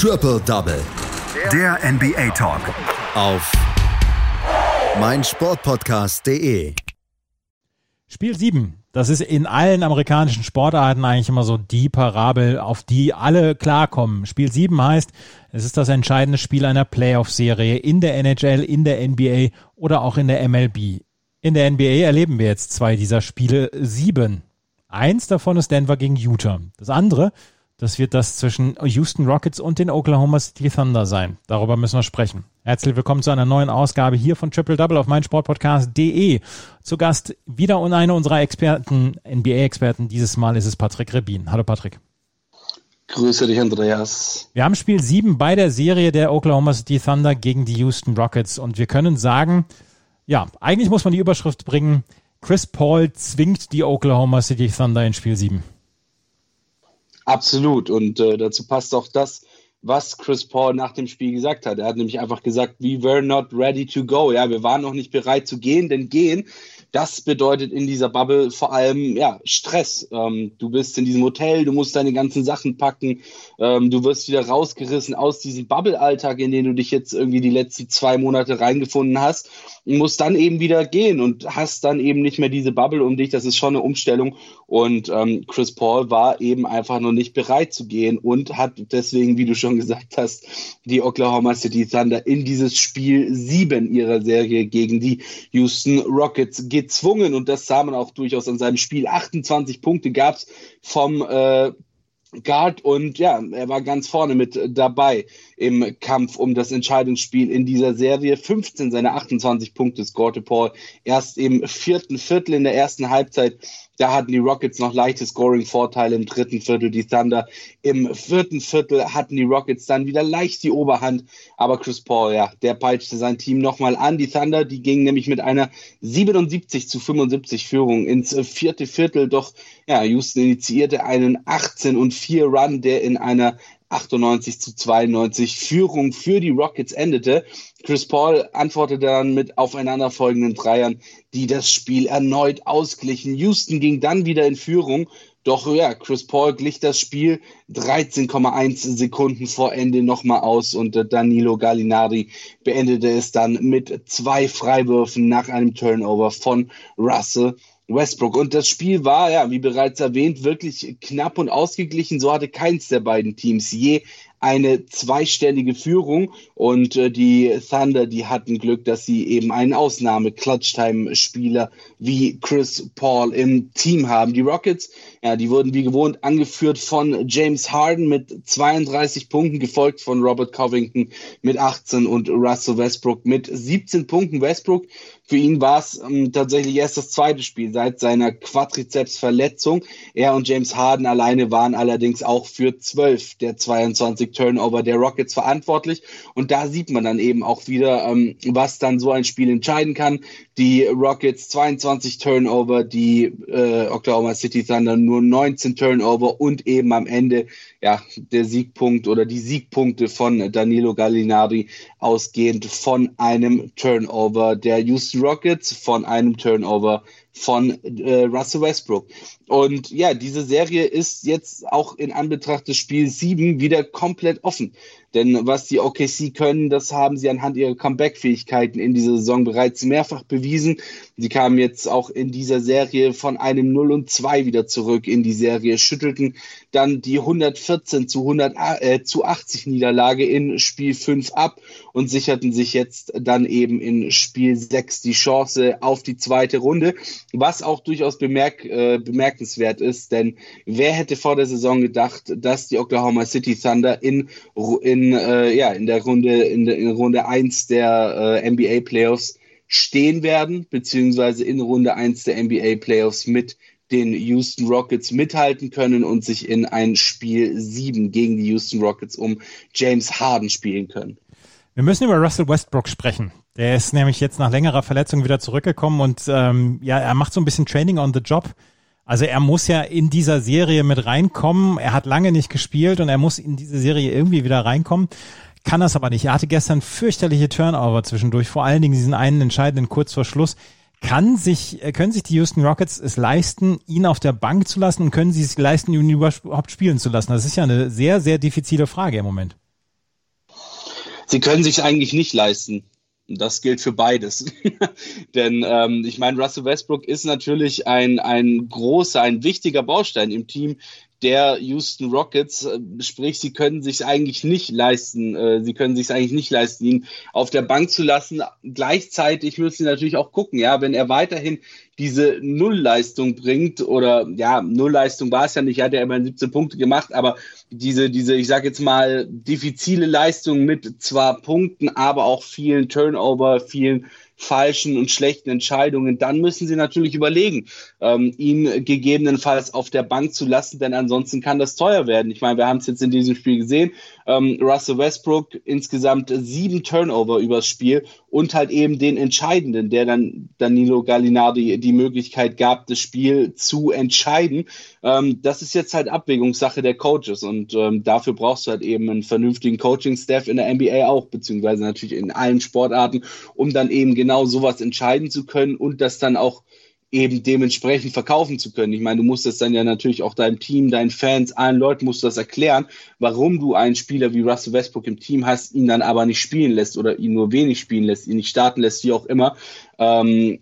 Triple Double. Der NBA Talk. Auf meinsportpodcast.de. Spiel 7. Das ist in allen amerikanischen Sportarten eigentlich immer so die Parabel, auf die alle klarkommen. Spiel 7 heißt, es ist das entscheidende Spiel einer Playoff-Serie in der NHL, in der NBA oder auch in der MLB. In der NBA erleben wir jetzt zwei dieser Spiele sieben. Eins davon ist Denver gegen Utah. Das andere das wird das zwischen Houston Rockets und den Oklahoma City Thunder sein. Darüber müssen wir sprechen. Herzlich willkommen zu einer neuen Ausgabe hier von Triple Double auf meinsportpodcast.de. Zu Gast wieder und eine unserer Experten, NBA-Experten. Dieses Mal ist es Patrick Rebin. Hallo Patrick. Grüße dich, Andreas. Wir haben Spiel 7 bei der Serie der Oklahoma City Thunder gegen die Houston Rockets und wir können sagen, ja, eigentlich muss man die Überschrift bringen, Chris Paul zwingt die Oklahoma City Thunder in Spiel 7. Absolut. Und äh, dazu passt auch das, was Chris Paul nach dem Spiel gesagt hat. Er hat nämlich einfach gesagt, we were not ready to go. Ja, wir waren noch nicht bereit zu gehen, denn gehen das bedeutet in dieser Bubble vor allem ja, Stress. Ähm, du bist in diesem Hotel, du musst deine ganzen Sachen packen, ähm, du wirst wieder rausgerissen aus diesem Bubble-Alltag, in den du dich jetzt irgendwie die letzten zwei Monate reingefunden hast und musst dann eben wieder gehen und hast dann eben nicht mehr diese Bubble um dich. Das ist schon eine Umstellung. Und ähm, Chris Paul war eben einfach noch nicht bereit zu gehen und hat deswegen, wie du schon gesagt hast, die Oklahoma City Thunder in dieses Spiel sieben ihrer Serie gegen die Houston Rockets gezwungen und das sah man auch durchaus an seinem Spiel. 28 Punkte gab es vom äh, Guard und ja, er war ganz vorne mit dabei im Kampf um das Entscheidungsspiel in dieser Serie. 15 seiner 28 Punkte scorte Paul erst im vierten Viertel in der ersten Halbzeit da hatten die Rockets noch leichte Scoring-Vorteile im dritten Viertel, die Thunder. Im vierten Viertel hatten die Rockets dann wieder leicht die Oberhand. Aber Chris Paul, ja, der peitschte sein Team nochmal an. Die Thunder, die gingen nämlich mit einer 77 zu 75 Führung ins vierte Viertel. Doch, ja, Houston initiierte einen 18 und 4 Run, der in einer 98 zu 92 Führung für die Rockets endete. Chris Paul antwortete dann mit aufeinanderfolgenden Dreiern, die das Spiel erneut ausglichen. Houston ging dann wieder in Führung. Doch ja, Chris Paul glich das Spiel 13,1 Sekunden vor Ende nochmal aus und Danilo Gallinari beendete es dann mit zwei Freiwürfen nach einem Turnover von Russell Westbrook. Und das Spiel war, ja, wie bereits erwähnt, wirklich knapp und ausgeglichen. So hatte keins der beiden Teams je eine zweistellige Führung und äh, die Thunder, die hatten Glück, dass sie eben einen Ausnahme-Clutch-Time-Spieler wie Chris Paul im Team haben. Die Rockets, ja, die wurden wie gewohnt angeführt von James Harden mit 32 Punkten, gefolgt von Robert Covington mit 18 und Russell Westbrook mit 17 Punkten. Westbrook, für ihn war es ähm, tatsächlich erst das zweite Spiel seit seiner Quadrizeps-Verletzung. Er und James Harden alleine waren allerdings auch für 12 der 22 Turnover der Rockets verantwortlich. Und da sieht man dann eben auch wieder, ähm, was dann so ein Spiel entscheiden kann. Die Rockets 22 Turnover, die äh, Oklahoma City Thunder nur 19 Turnover und eben am Ende ja der Siegpunkt oder die Siegpunkte von Danilo Gallinari ausgehend von einem Turnover der Houston Rockets, von einem Turnover von äh, Russell Westbrook. Und ja, diese Serie ist jetzt auch in Anbetracht des Spiels 7 wieder komplett offen. Denn was die OKC können, das haben sie anhand ihrer Comeback-Fähigkeiten in dieser Saison bereits mehrfach bewiesen. Sie kamen jetzt auch in dieser Serie von einem 0 und 2 wieder zurück in die Serie, schüttelten dann die 114 zu 100 äh, zu 80 Niederlage in Spiel 5 ab und sicherten sich jetzt dann eben in Spiel 6 die Chance auf die zweite Runde, was auch durchaus bemerk, äh, bemerkenswert ist, denn wer hätte vor der Saison gedacht, dass die Oklahoma City Thunder in, in, äh, ja, in der Runde in, der, in Runde 1 der äh, NBA Playoffs stehen werden, beziehungsweise in Runde 1 der NBA Playoffs mit den Houston Rockets mithalten können und sich in ein Spiel 7 gegen die Houston Rockets um James Harden spielen können. Wir müssen über Russell Westbrook sprechen. Der ist nämlich jetzt nach längerer Verletzung wieder zurückgekommen und ähm, ja, er macht so ein bisschen Training on the Job. Also er muss ja in dieser Serie mit reinkommen. Er hat lange nicht gespielt und er muss in diese Serie irgendwie wieder reinkommen. Kann das aber nicht. Er hatte gestern fürchterliche Turnover zwischendurch, vor allen Dingen diesen einen entscheidenden kurz vor Schluss. Kann sich, äh, können sich die Houston Rockets es leisten, ihn auf der Bank zu lassen und können sie es leisten, ihn überhaupt spielen zu lassen? Das ist ja eine sehr, sehr diffizile Frage im Moment. Sie können sich eigentlich nicht leisten. Das gilt für beides. Denn ähm, ich meine, Russell Westbrook ist natürlich ein, ein großer, ein wichtiger Baustein im Team der Houston Rockets. Äh, sprich, sie können sich eigentlich nicht leisten, äh, sie können sich eigentlich nicht leisten, ihn auf der Bank zu lassen. Gleichzeitig müssen sie natürlich auch gucken, ja, wenn er weiterhin diese Nullleistung bringt oder ja, Nullleistung war es ja nicht, er hat ja immerhin 17 Punkte gemacht, aber diese, diese, ich sage jetzt mal, diffizile Leistung mit zwar Punkten, aber auch vielen Turnover, vielen falschen und schlechten Entscheidungen, dann müssen sie natürlich überlegen, ähm, ihn gegebenenfalls auf der Bank zu lassen, denn ansonsten kann das teuer werden. Ich meine, wir haben es jetzt in diesem Spiel gesehen. Ähm, Russell Westbrook insgesamt sieben Turnover übers Spiel und halt eben den entscheidenden, der dann Danilo Gallinardi die Möglichkeit gab, das Spiel zu entscheiden. Ähm, das ist jetzt halt Abwägungssache der Coaches und ähm, dafür brauchst du halt eben einen vernünftigen Coaching-Staff in der NBA auch, beziehungsweise natürlich in allen Sportarten, um dann eben genau sowas entscheiden zu können und das dann auch eben dementsprechend verkaufen zu können. Ich meine, du musst das dann ja natürlich auch deinem Team, deinen Fans, allen Leuten musst du das erklären, warum du einen Spieler wie Russell Westbrook im Team hast, ihn dann aber nicht spielen lässt oder ihn nur wenig spielen lässt, ihn nicht starten lässt, wie auch immer. Ähm,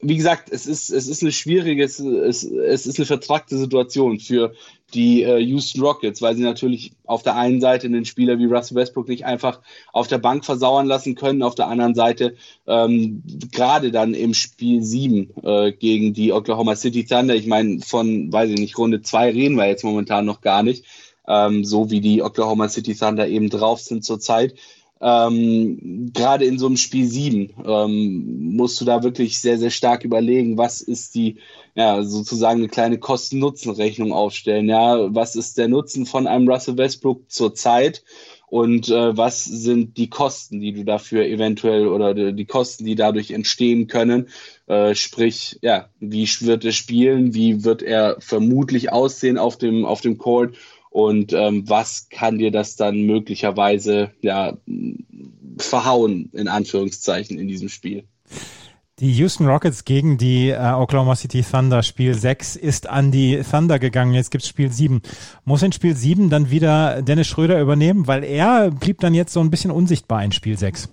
wie gesagt, es ist, es ist eine schwierige, es, es, es ist eine vertragte Situation für die äh, Houston Rockets, weil sie natürlich auf der einen Seite einen Spieler wie Russell Westbrook nicht einfach auf der Bank versauern lassen können, auf der anderen Seite ähm, gerade dann im Spiel 7 äh, gegen die Oklahoma City Thunder, ich meine, von, weiß ich nicht, Runde 2 reden wir jetzt momentan noch gar nicht, ähm, so wie die Oklahoma City Thunder eben drauf sind zurzeit ähm, gerade in so einem Spiel 7 ähm, musst du da wirklich sehr, sehr stark überlegen, was ist die, ja, sozusagen eine kleine Kosten-Nutzen-Rechnung aufstellen. Ja, was ist der Nutzen von einem Russell Westbrook zurzeit? Und äh, was sind die Kosten, die du dafür eventuell oder die, Kosten, die dadurch entstehen können? Äh, sprich, ja, wie wird er spielen? Wie wird er vermutlich aussehen auf dem, auf dem Court? Und ähm, was kann dir das dann möglicherweise ja verhauen in Anführungszeichen in diesem Spiel. Die Houston Rockets gegen die äh, Oklahoma City Thunder Spiel 6 ist an die Thunder gegangen. Jetzt gibt's Spiel 7. Muss in Spiel 7 dann wieder Dennis Schröder übernehmen, weil er blieb dann jetzt so ein bisschen unsichtbar in Spiel 6.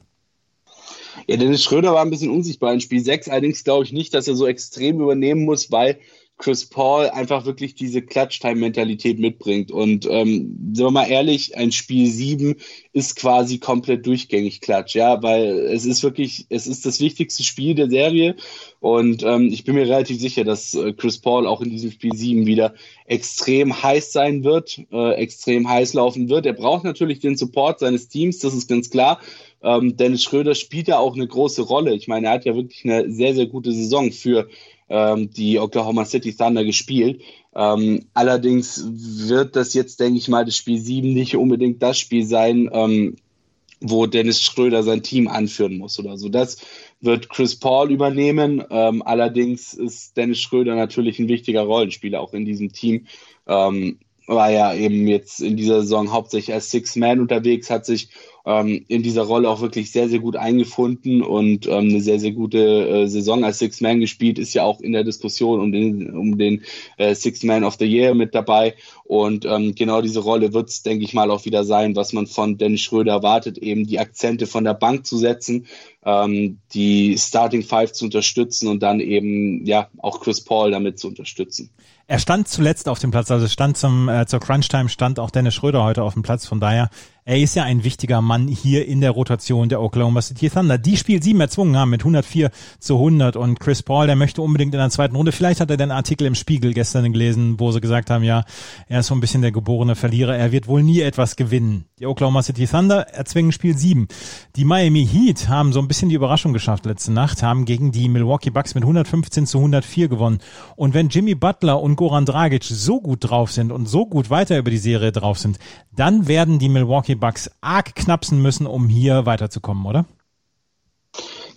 Ja, Dennis Schröder war ein bisschen unsichtbar in Spiel 6. Allerdings glaube ich nicht, dass er so extrem übernehmen muss, weil Chris Paul einfach wirklich diese Clutch-Time-Mentalität mitbringt. Und ähm, sind wir mal ehrlich, ein Spiel 7 ist quasi komplett durchgängig Klatsch, ja, weil es ist wirklich, es ist das wichtigste Spiel der Serie. Und ähm, ich bin mir relativ sicher, dass äh, Chris Paul auch in diesem Spiel 7 wieder extrem heiß sein wird, äh, extrem heiß laufen wird. Er braucht natürlich den Support seines Teams, das ist ganz klar. Ähm, Dennis Schröder spielt ja auch eine große Rolle. Ich meine, er hat ja wirklich eine sehr, sehr gute Saison für ähm, die Oklahoma City Thunder gespielt. Ähm, allerdings wird das jetzt, denke ich mal, das Spiel 7 nicht unbedingt das Spiel sein, ähm, wo Dennis Schröder sein Team anführen muss oder so. Das wird Chris Paul übernehmen. Ähm, allerdings ist Dennis Schröder natürlich ein wichtiger Rollenspieler auch in diesem Team. Ähm, war ja eben jetzt in dieser Saison hauptsächlich als Six Man unterwegs, hat sich ähm, in dieser Rolle auch wirklich sehr, sehr gut eingefunden und ähm, eine sehr, sehr gute äh, Saison als Six Man gespielt, ist ja auch in der Diskussion um den, um den äh, Six Man of the Year mit dabei. Und ähm, genau diese Rolle wird es, denke ich mal, auch wieder sein, was man von Dennis Schröder erwartet, eben die Akzente von der Bank zu setzen, ähm, die Starting Five zu unterstützen und dann eben ja auch Chris Paul damit zu unterstützen. Er stand zuletzt auf dem Platz, also stand zum äh, zur Crunch Time stand auch Dennis Schröder heute auf dem Platz. Von daher er ist ja ein wichtiger Mann hier in der Rotation der Oklahoma City Thunder, die Spiel 7 erzwungen haben mit 104 zu 100 und Chris Paul, der möchte unbedingt in der zweiten Runde, vielleicht hat er den Artikel im Spiegel gestern gelesen, wo sie gesagt haben, ja, er ist so ein bisschen der geborene Verlierer, er wird wohl nie etwas gewinnen. Die Oklahoma City Thunder erzwingen Spiel 7. Die Miami Heat haben so ein bisschen die Überraschung geschafft letzte Nacht, haben gegen die Milwaukee Bucks mit 115 zu 104 gewonnen. Und wenn Jimmy Butler und Goran Dragic so gut drauf sind und so gut weiter über die Serie drauf sind, dann werden die Milwaukee Bucks arg knapsen müssen, um hier weiterzukommen, oder?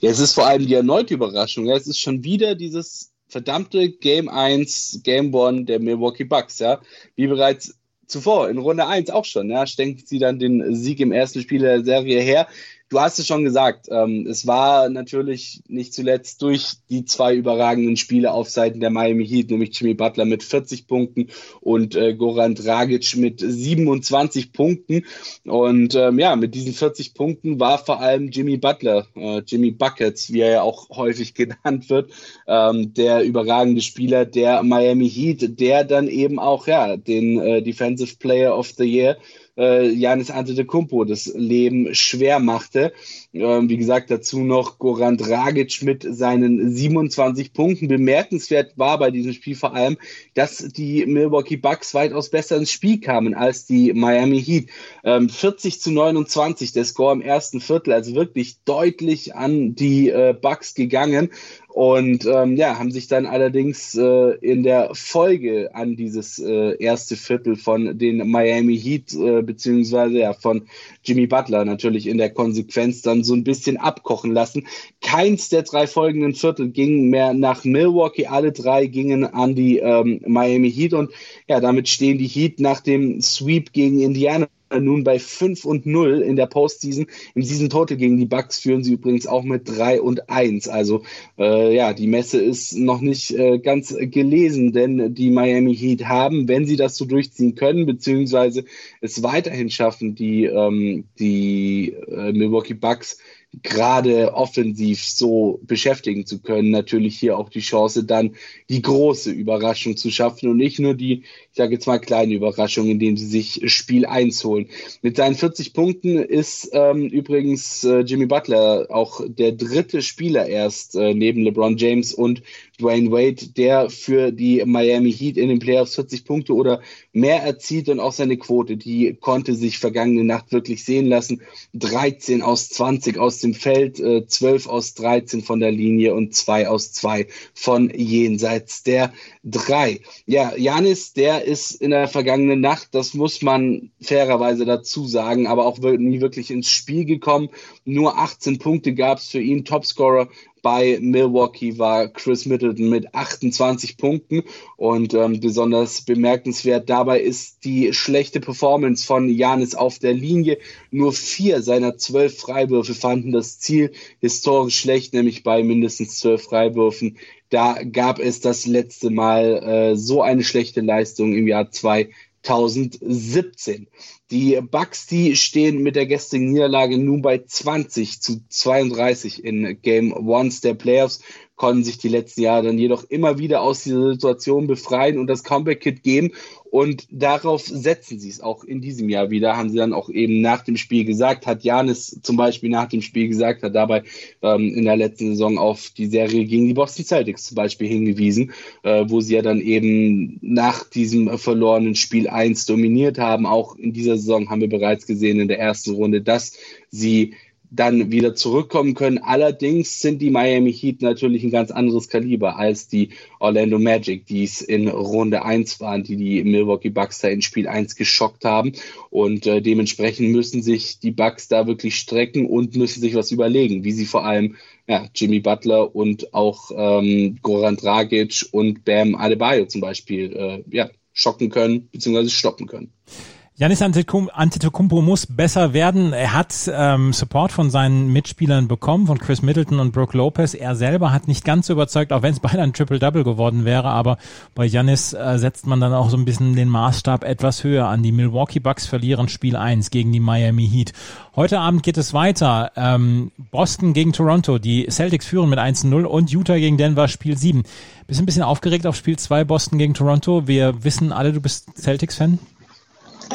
Ja, es ist vor allem die erneute Überraschung. Ja, es ist schon wieder dieses verdammte Game 1, Game 1 der Milwaukee Bucks, ja. Wie bereits zuvor in Runde 1 auch schon, ja, stenken sie dann den Sieg im ersten Spiel der Serie her. Du hast es schon gesagt, ähm, es war natürlich nicht zuletzt durch die zwei überragenden Spiele auf Seiten der Miami Heat, nämlich Jimmy Butler mit 40 Punkten und äh, Goran Dragic mit 27 Punkten. Und ähm, ja, mit diesen 40 Punkten war vor allem Jimmy Butler, äh, Jimmy Buckets, wie er ja auch häufig genannt wird, ähm, der überragende Spieler der Miami Heat, der dann eben auch ja den äh, Defensive Player of the Year äh, Janis Antetokounmpo das Leben schwer machte. Ähm, wie gesagt, dazu noch Goran Dragic mit seinen 27 Punkten. Bemerkenswert war bei diesem Spiel vor allem, dass die Milwaukee Bucks weitaus besser ins Spiel kamen als die Miami Heat. Ähm, 40 zu 29 der Score im ersten Viertel, also wirklich deutlich an die äh, Bucks gegangen. Und ähm, ja, haben sich dann allerdings äh, in der Folge an dieses äh, erste Viertel von den Miami Heat äh, beziehungsweise ja von Jimmy Butler natürlich in der Konsequenz dann so ein bisschen abkochen lassen. Keins der drei folgenden Viertel ging mehr nach Milwaukee, alle drei gingen an die ähm, Miami Heat und ja, damit stehen die Heat nach dem Sweep gegen Indiana nun bei 5 und 0 in der Postseason. Im Season Total gegen die Bucks führen sie übrigens auch mit 3 und 1. Also äh, ja, die Messe ist noch nicht äh, ganz gelesen, denn die Miami Heat haben, wenn sie das so durchziehen können, beziehungsweise es weiterhin schaffen, die, ähm, die äh, Milwaukee Bucks gerade offensiv so beschäftigen zu können, natürlich hier auch die Chance, dann die große Überraschung zu schaffen und nicht nur die, ich sage jetzt mal, kleine Überraschung, indem sie sich Spiel 1 holen. Mit seinen 40 Punkten ist ähm, übrigens äh, Jimmy Butler auch der dritte Spieler erst äh, neben LeBron James und Dwayne Wade, der für die Miami Heat in den Playoffs 40 Punkte oder mehr erzielt und auch seine Quote, die konnte sich vergangene Nacht wirklich sehen lassen. 13 aus 20 aus dem Feld, äh, 12 aus 13 von der Linie und 2 aus 2 von jenseits der 3. Ja, Janis, der ist in der vergangenen Nacht, das muss man fairerweise dazu sagen, aber auch nie wirklich ins Spiel gekommen. Nur 18 Punkte gab es für ihn, Topscorer bei Milwaukee war Chris Middleton mit 28 Punkten und ähm, besonders bemerkenswert dabei ist die schlechte Performance von Janis auf der Linie. Nur vier seiner zwölf Freiwürfe fanden das Ziel historisch schlecht, nämlich bei mindestens zwölf Freiwürfen. Da gab es das letzte Mal äh, so eine schlechte Leistung im Jahr 2017. Die Bucks, die stehen mit der gestrigen Niederlage nun bei 20 zu 32 in Game Ones der Playoffs konnten sich die letzten Jahre dann jedoch immer wieder aus dieser Situation befreien und das Comeback-Kit geben. Und darauf setzen sie es auch in diesem Jahr wieder, haben sie dann auch eben nach dem Spiel gesagt, hat Janis zum Beispiel nach dem Spiel gesagt, hat dabei ähm, in der letzten Saison auf die Serie gegen die Boston Celtics zum Beispiel hingewiesen, äh, wo sie ja dann eben nach diesem verlorenen Spiel 1 dominiert haben. Auch in dieser Saison haben wir bereits gesehen in der ersten Runde, dass sie dann wieder zurückkommen können. Allerdings sind die Miami Heat natürlich ein ganz anderes Kaliber als die Orlando Magic, die es in Runde 1 waren, die die Milwaukee Bucks da in Spiel 1 geschockt haben. Und äh, dementsprechend müssen sich die Bucks da wirklich strecken und müssen sich was überlegen, wie sie vor allem ja, Jimmy Butler und auch ähm, Goran Dragic und Bam Adebayo zum Beispiel äh, ja, schocken können bzw. stoppen können. Janis Antetokounmpo muss besser werden. Er hat ähm, Support von seinen Mitspielern bekommen, von Chris Middleton und Brooke Lopez. Er selber hat nicht ganz so überzeugt, auch wenn es beinahe ein Triple-Double geworden wäre. Aber bei Janis äh, setzt man dann auch so ein bisschen den Maßstab etwas höher an. Die Milwaukee Bucks verlieren Spiel 1 gegen die Miami Heat. Heute Abend geht es weiter. Ähm, Boston gegen Toronto. Die Celtics führen mit 1-0 und Utah gegen Denver Spiel 7. Bist ein bisschen aufgeregt auf Spiel 2 Boston gegen Toronto. Wir wissen alle, du bist Celtics-Fan.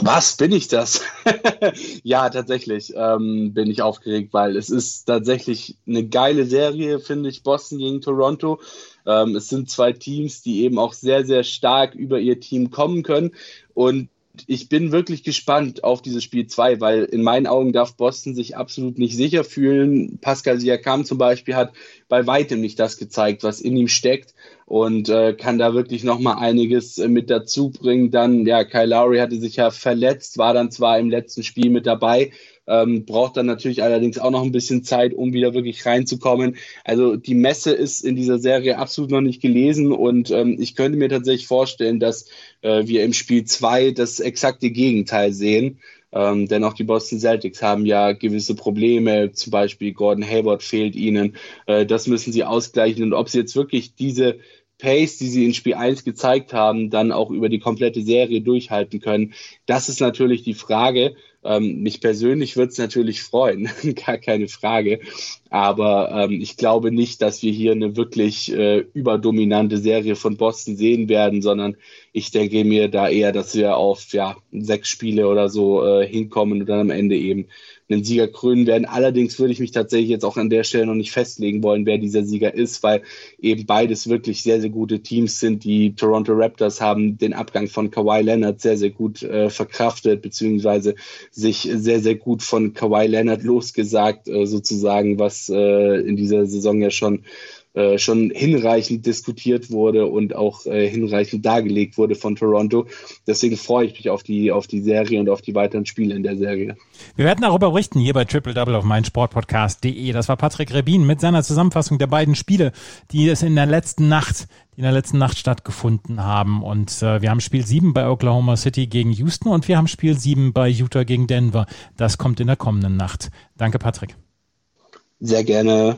Was bin ich das? ja, tatsächlich ähm, bin ich aufgeregt, weil es ist tatsächlich eine geile Serie, finde ich, Boston gegen Toronto. Ähm, es sind zwei Teams, die eben auch sehr, sehr stark über ihr Team kommen können. Und ich bin wirklich gespannt auf dieses Spiel 2, weil in meinen Augen darf Boston sich absolut nicht sicher fühlen. Pascal Siakam zum Beispiel hat bei weitem nicht das gezeigt, was in ihm steckt und äh, kann da wirklich noch mal einiges äh, mit dazu bringen. Dann, ja, Kyle Lowry hatte sich ja verletzt, war dann zwar im letzten Spiel mit dabei, ähm, braucht dann natürlich allerdings auch noch ein bisschen Zeit, um wieder wirklich reinzukommen. Also die Messe ist in dieser Serie absolut noch nicht gelesen und ähm, ich könnte mir tatsächlich vorstellen, dass äh, wir im Spiel zwei das exakte Gegenteil sehen. Ähm, denn auch die Boston Celtics haben ja gewisse Probleme, zum Beispiel Gordon Hayward fehlt ihnen. Äh, das müssen sie ausgleichen. Und ob sie jetzt wirklich diese Pace, die sie in Spiel 1 gezeigt haben, dann auch über die komplette Serie durchhalten können. Das ist natürlich die Frage. Ähm, mich persönlich würde es natürlich freuen, gar keine Frage. Aber ähm, ich glaube nicht, dass wir hier eine wirklich äh, überdominante Serie von Boston sehen werden, sondern ich denke mir da eher, dass wir auf ja, sechs Spiele oder so äh, hinkommen und dann am Ende eben einen Sieger krönen werden. Allerdings würde ich mich tatsächlich jetzt auch an der Stelle noch nicht festlegen wollen, wer dieser Sieger ist, weil eben beides wirklich sehr, sehr gute Teams sind. Die Toronto Raptors haben den Abgang von Kawhi Leonard sehr, sehr gut äh, verkraftet, beziehungsweise sich sehr, sehr gut von Kawhi Leonard losgesagt, äh, sozusagen, was äh, in dieser Saison ja schon äh, schon hinreichend diskutiert wurde und auch äh, hinreichend dargelegt wurde von Toronto. Deswegen freue ich mich auf die, auf die Serie und auf die weiteren Spiele in der Serie. Wir werden darüber berichten hier bei Triple Double auf meinsportpodcast.de. Das war Patrick Rebin mit seiner Zusammenfassung der beiden Spiele, die es in der letzten Nacht, in der letzten Nacht stattgefunden haben. Und äh, wir haben Spiel 7 bei Oklahoma City gegen Houston und wir haben Spiel 7 bei Utah gegen Denver. Das kommt in der kommenden Nacht. Danke, Patrick. Sehr gerne.